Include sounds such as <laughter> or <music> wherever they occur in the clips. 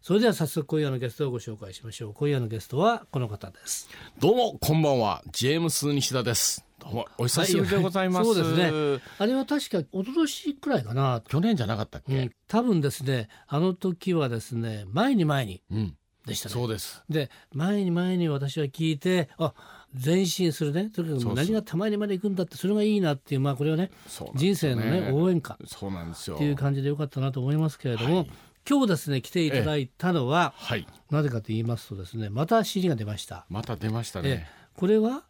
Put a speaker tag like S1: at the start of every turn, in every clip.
S1: それでは早速今夜のゲストをご紹介しましょう。今夜のゲストはこの方です。
S2: どうもこんばんは。ジェームス西田です。どうもお久しぶり。でございます、
S1: はい、そうですね。あれは確か一昨年くらいかな。
S2: 去年じゃなかったっけ、
S1: うん、多分ですねあの時はですね前に前に、
S2: うん。
S1: でしたね。
S2: そうです。
S1: で前に前に私は聞いてあ前進するね。とにかく何がたまにまで行くんだってそれがいいなっていうまあこれはね、ね、人生のね応援歌。
S2: そうなんですよ。
S1: っていう感じでよかったなと思いますけれども、はい、今日ですね来ていただいたのは、
S2: はい、
S1: なぜかと言いますとですねまた CD が出ました。
S2: また出ましたね。
S1: これは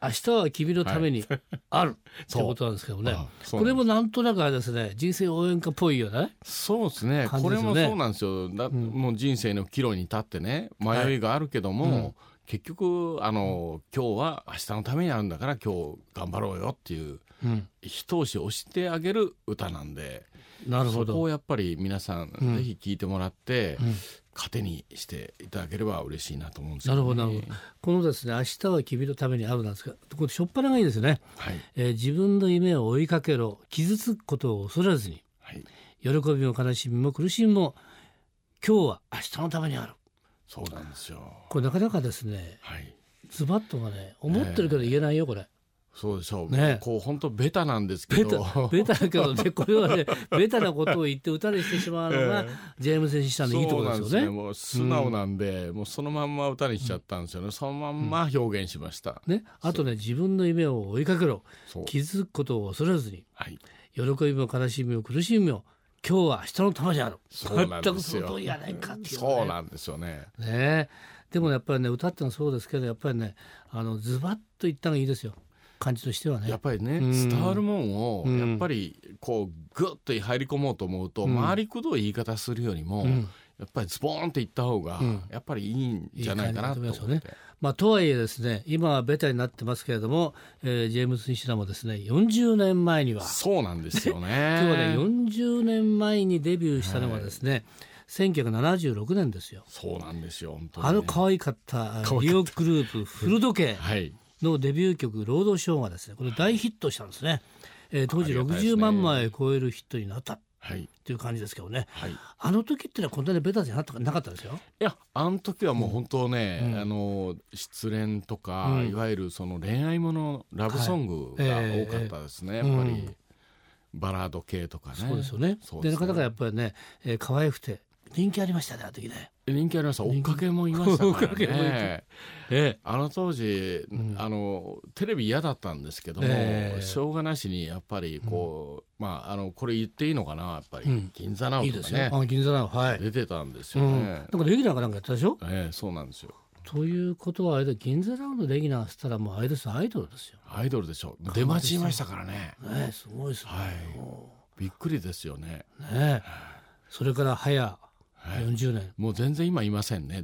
S1: 明日は君のために <laughs> ある、はい、ってことなんですけどね。これもなんとなくあれですね人生応援歌っぽいよね。
S2: そうですね、ね、これもそうなんですよ。だ、うん、もう人生の岐路に立ってね迷いがあるけども、はい。うん結局あの今日は明日のためにあるんだから今日頑張ろうよっていう、うん、一押し押してあげる歌なんで
S1: なるほど。
S2: そこをやっぱり皆さん、ぜひ聴いてもらって、うん、糧にしていただければ嬉しいなと思うんですけ
S1: ど、ね、なるほどなるほど。このですね「明日は君のために会う」なんですがこれ初っ端がいいですね、
S2: はい。
S1: えー、自分の夢を追いかけろ。傷つくことを恐れずに、
S2: はい、
S1: 喜びも悲しみも苦しみも今日は明日のためにある。
S2: そうなんですよ。
S1: これなかなかですね、
S2: はい、
S1: ズバッとがね思ってるけど言えないよこれ。
S2: そうでしょう、
S1: ね、
S2: こう本当ベタなんですけど。
S1: ベタだけどね <laughs> これはねベタなことを言って歌にしてしまうのが、ジェームス・シタのいいところですよね。
S2: ね。もう素直なんで、うん、もうそのまんま歌にしちゃったんですよね、そのまんま表現しました。
S1: うん、ね、あとね自分の夢を追いかけろ。気づくことを恐れずに、
S2: はい、
S1: 喜びも悲しみも苦しみも今日は明日のためにある
S2: そうなんですよ。
S1: やないかっていう、ね、
S2: そうなんですよね。
S1: ね。でもやっぱりね歌ってのそうですけどやっぱりねあのズバッと言ったのがいいですよ感じとしてはね。
S2: やっぱりね、うん、伝わるもんをやっぱりこうグッと入り込もうと思うと、うん、回りくどい言い方するよりも、うん、やっぱりズボーンっていった方がやっぱりいいんじゃないかなと思って。いいね
S1: まあ、とはいえですね今はベタになってますけれども、えー、ジェームス・西田もですね40年前には。
S2: そうなんですよね。<laughs>
S1: 今日はね40年前にデビューしたのはですね、はい1976年ですよ。
S2: そうなんですよ。ね、
S1: あの可愛かったリオグループ古時計のデビュー曲「ロードショー」がですねこれ大ヒットしたんですね。えー、当時60万枚超えるヒットになった。
S2: はい、
S1: っていう感じですけどね、
S2: はい、
S1: あの時ってのはこんなにベタじゃなかったですよ。
S2: いやあの時はもう本当ね、うん、あの失恋とか、うん、いわゆるその恋愛ものラブソングが多かったですね、はいえー、やっぱり、うん、バラード系とかね。
S1: そうですよね。で、ね、なかなかやっぱりね、えー、可愛くて人気ありましたねあの時ね。
S2: 人気ありました。追っかけもいましたからね。えあの当時、うん、あのテレビ嫌だったんですけども、えー、しょうがなしにやっぱりこう、うん、まああのこれ言っていいのかなやっぱり、うん、銀座ナウとかね。
S1: いい銀座ナウはい。
S2: 出てたんですよね、
S1: なんかレギュラーかなんかやったでしょ？
S2: ええー、そうなんですよ。
S1: ということはあれで銀座ナウのレギュラーしたらもうあれですアイドルですよ。
S2: アイドルでしょ出待ちいましたからね。
S1: ねすごいですね、
S2: はい、びっくりですよね。
S1: ねそれから早はい、40年。
S2: もう全然今いませんね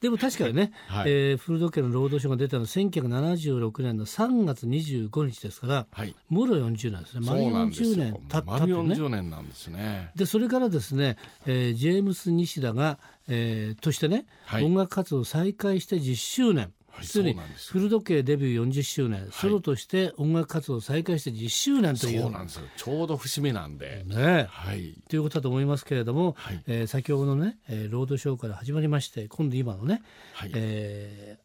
S1: でも。<laughs> 確かにね、はい、えー、古時計の労働省が出たのは1976年の3月25日ですから、
S2: はい、
S1: もろ40年ですね。丸40年経ったってね。
S2: 40年なんですね。
S1: でそれからですね、えー、ジェームス・西田が、えー、としてね、はい、音楽活動を再開して10周年実に古時計デビュー40周年、はい、ソロとして音楽活動を再開して10周年という。
S2: そうなんですよ。ちょうど節目なんで。
S1: ね
S2: はい、
S1: ということだと思いますけれども、はい、えー、先ほどのね、えー、ロードショーから始まりまして今度今のね、はい、え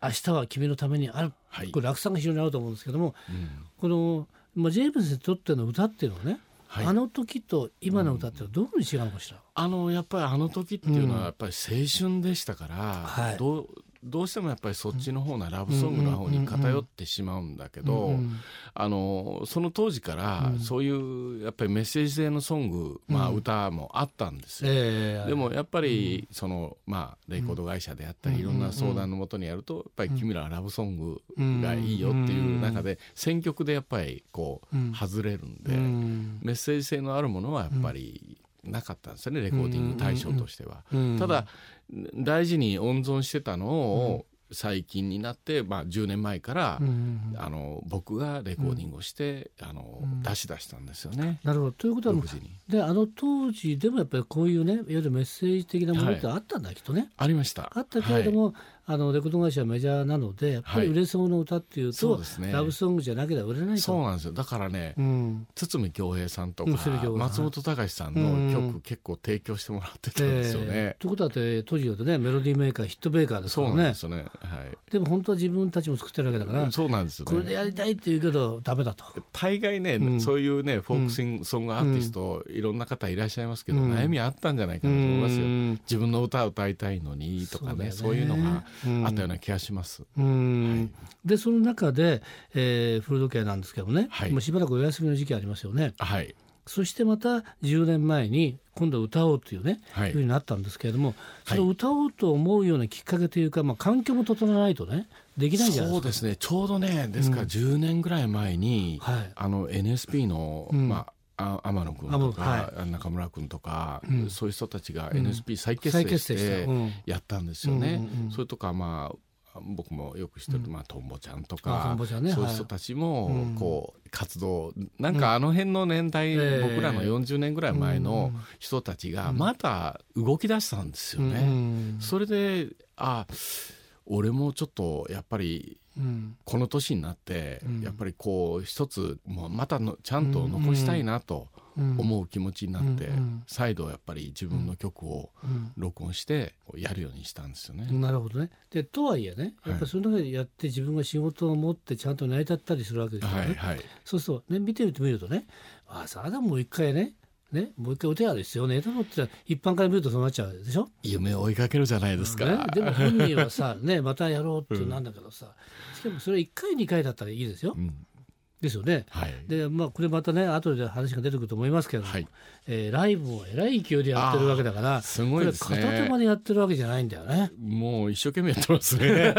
S1: ー、明日は君のためにある、はい、これ落差が非常にあると思うんですけども、うん、この、まあ、ジェームズにとっての歌っていうのはねはい、あの時と今の歌ってどういうふうに違うのかしら、
S2: あのやっぱりあの時っていうのはやっぱり青春でしたから、うん。はい、どうどうしてもやっぱりそっちの方なラブソングの方に偏ってしまうんだけど、あのその当時からそういうやっぱりメッセージ性のソング、まあ、歌もあったんですよ、
S1: えー、
S2: でもやっぱりその、まあ、レコード会社であったりいろんな相談のもとにやるとやっぱり君らはラブソングがいいよっていう中で選曲でやっぱりこう外れるんで、メッセージ性のあるものはやっぱりなかったんですよねレコーディング対象としては。ただ大事に温存してたのを最近になって、まあ、10年前から、うんあの僕がレコーディングをして、うん、あの出し出したんですよね。
S1: なるほどということはであの当時でもやっぱりこういうねいわゆるメッセージ的なものってあったんだ、はい、きっとね。
S2: ありました。
S1: あったけれども、はいあのレコード会社はメジャーなのでやっぱり売れそうな歌っていうと、はい、ね、ラブソングじゃなければ売れない
S2: そうなんですよ。だからね、うん、堤恭平さんとか、松本隆さんの曲、結構提供してもらってたんですよね。え
S1: ー、ということは当時だとねメロディーメーカーヒットメーカーですからね。そうなんですよね、はい、でも本当は自分たちも作ってるわけだから、
S2: そうなんですよ、
S1: ね、これでやりたいって言うけどダメだと。
S2: 大概ね、うん、そういうねフォークシングソングアーティスト、いろんな方いらっしゃいますけど、悩みあったんじゃないかなと思いますよ。自分の歌を歌いたいのにとかね。そういうのがあったような気がします。
S1: うん、はい、でその中で、えー、古時計なんですけどね、はい、もうしばらくお休みの時期ありますよね。
S2: はい、
S1: そしてまた10年前に今度歌おうというね、はい、いうふうになったんですけれどもその歌おうと思うようなきっかけというか、まあ、環境も整わないとねできないじゃないですか。
S2: そうですね。ちょうどねですから10年ぐらい前に、うん、はい、あの NSP の、うん、まあ天野君とか、はい、中村君とか、うん、そういう人たちが NSP 再結成してやったんですよね。それとかまあ僕もよく知ってる、まあ、トンボちゃんとか、ね、そういう人たちもこう、活動なんかあの辺の年代、僕らの40年ぐらい前の人たちがまた動き出したんですよね。それであ俺もちょっとやっぱりこの年になってやっぱりこう一つもうまたのちゃんと残したいなと思う気持ちになって再度やっぱり自分の曲を録音してやるようにしたんですよね。
S1: なるほどね。でとはいえねやっぱりその中でやって自分が仕事を持ってちゃんと成り立ったりするわけですよね。はいはい、そうそう、ね、見てみるとねああさあもう一回ねね、もう一回お手洗いですよね。と思って一般から見るとそうなっちゃうでしょ？
S2: 夢を追いかけるじゃないですか、
S1: ね、でも本人はさ、ね、またやろうってなんだけどさ、うん、しかもそれ1回2回だったらいいですよ、うん、ですよね。はい、でまあこれまたね後で話が出てくると思いますけども、はい、えー、ライブをえらい勢いでやってるわけだから
S2: すごいですね
S1: 片手間でやってるわけじゃないんだよね。
S2: もう一生懸命やってますね。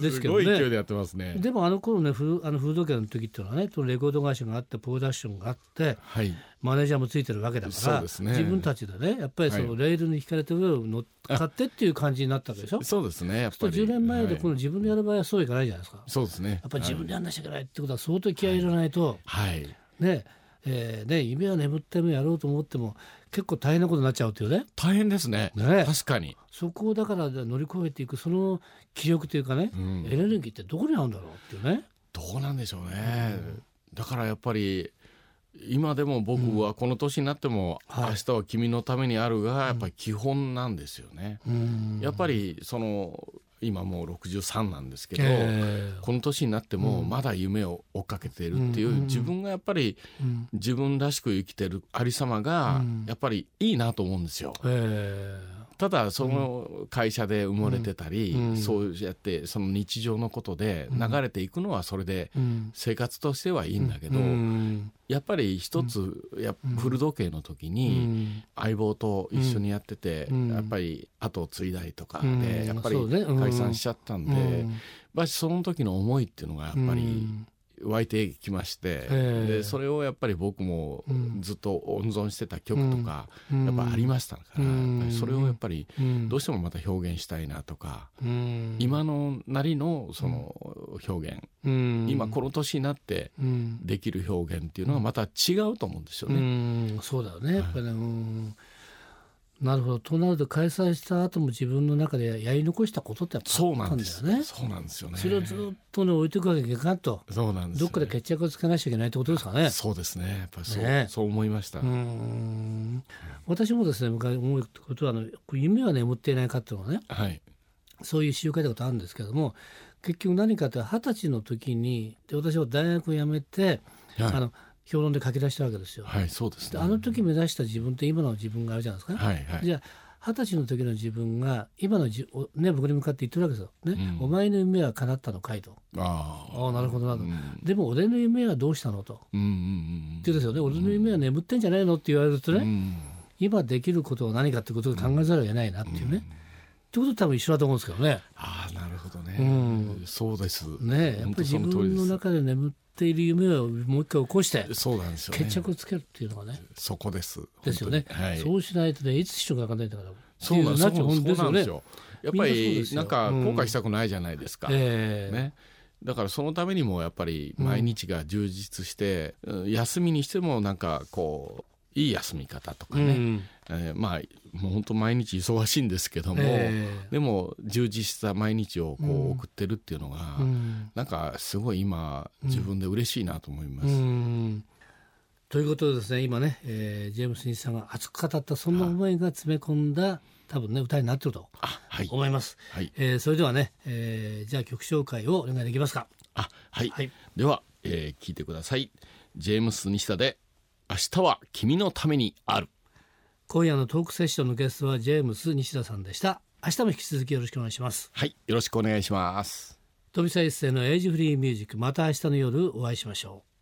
S2: ですけどね。すごい勢いでやってますね。
S1: でもあの頃ねフあのフードケアの時っていうのはねレコード会社があってプロダクションがあって、はい、マネージャーもついてるわけだから、ね、自分たちでね。やっぱりそのレールに引かれて上を乗っかってっていう感じになったわけでしょ？
S2: そうですね。やっぱり。
S1: 10年前でこの自分でやる場合はそういかないじゃないですか。
S2: そうですね。
S1: やっぱり自分でやんなきゃいけないってことは相当気合い入れないと、はい、ねえー、ね夢は眠ってもやろうと思っても結構大変なことになっちゃうっていうね。
S2: 大変ですね。ね。確かに。
S1: そこをだから乗り越えていくその気力というかね、うん、エネルギーってどこにあるんだろうっていうね。
S2: どうなんでしょうね、うん、だからやっぱり今でも僕はこの年になっても、明日は君のためにあるがやっぱり基本なんですよね。やっぱりその今もう63なんですけど、えー、この年になってもまだ夢を追っかけているっていう、うん、自分がやっぱり自分らしく生きてるありさまがやっぱりいいなと思うんですよ。えーただその会社で埋もれてたり、うん、そうやってその日常のことで流れていくのはそれで生活としてはいいんだけど、うん、やっぱり一つや古時計の時に相棒と一緒にやってて、やっぱり後を継いだりとかでやっぱり解散しちゃったんで、まあ、その時の思いっていうのがやっぱり湧いてきまして、でそれをやっぱり僕もずっと温存してた曲とか、やっぱありましたから、やっぱりそれをやっぱりどうしてもまた表現したいなとか、今のなりのその表現、今この年になってできる表現っていうのはまた違うと思うんですよね。
S1: そうだよねやっぱり、ね、なるほど。となると開催した後も自分の中でやり残したことってあったんだよね。
S2: そうなんですよね。
S1: それをずっとね置いていくわけにいかんと。
S2: そうなんです、
S1: ね、どっかで決着をつけなきゃいけないってことですかね。
S2: そうですね。やっぱりそうね、そう思いました。うん。
S1: 私もですね昔思うことはあの夢は眠っていないかっていうのはね、はい、そういう詩を書いたことあるんですけども結局何かって二十歳の時にで私は大学を辞めて、はい、あの評論で書き出したわけですよ。
S2: はい、そうです、
S1: ね、あの時目指した自分って今の自分があるじゃないですか。はいはい、じゃあ二十歳の時の自分が今のじね僕に向かって言ってるわけですよ。ね、うん、お前の夢は叶ったのかいと。ああなるほどなと、うん、でも俺の夢はどうしたのと。うんうんうん、ってですよね。俺の夢は眠ってんじゃないのって言われるとね、うん、今できることは何かってことを考えざるを得ないなっていうね。ってこと多分一緒だと思うんですけどね。
S2: ああなるほどね、うん、そうです。
S1: ねやっぱり自分の中で眠っている夢をもう一回起こして
S2: そうなんですよ、
S1: ね、決着つけるっていうのがね。
S2: そこです。
S1: ですよね、はい、そうしないとねいつ人が分かんないんだから。
S2: そうなんですよ。やっぱりなんか後悔したくないじゃないですか、うん、えー、ねだからそのためにもやっぱり毎日が充実して、うん、休みにしてもなんかこういい休み方とかね、うん、えー、まあもう本当毎日忙しいんですけども、えー、でも充実した毎日をこう送ってるっていうのが、うん、なんかすごい今自分で嬉しいなと思います。うん。
S1: ということでですね今ね、えー、ジェームス・ニさんが熱く語ったそんな思いが詰め込んだ多分ね歌になってると思います。はい、えー、それではね、えー、じゃあ曲紹介をお願いできますか。
S2: あはい、はい、では、えー、聞いてください。ジェームス・西田で明日は君のためにある。
S1: 今夜のトークセッションのゲストはジェームス西田さんでした。明日も引き続きよろしくお願いします。
S2: はいよろしくお願いします。
S1: 富澤一世のエイジフリーミュージックまた明日の夜お会いしましょう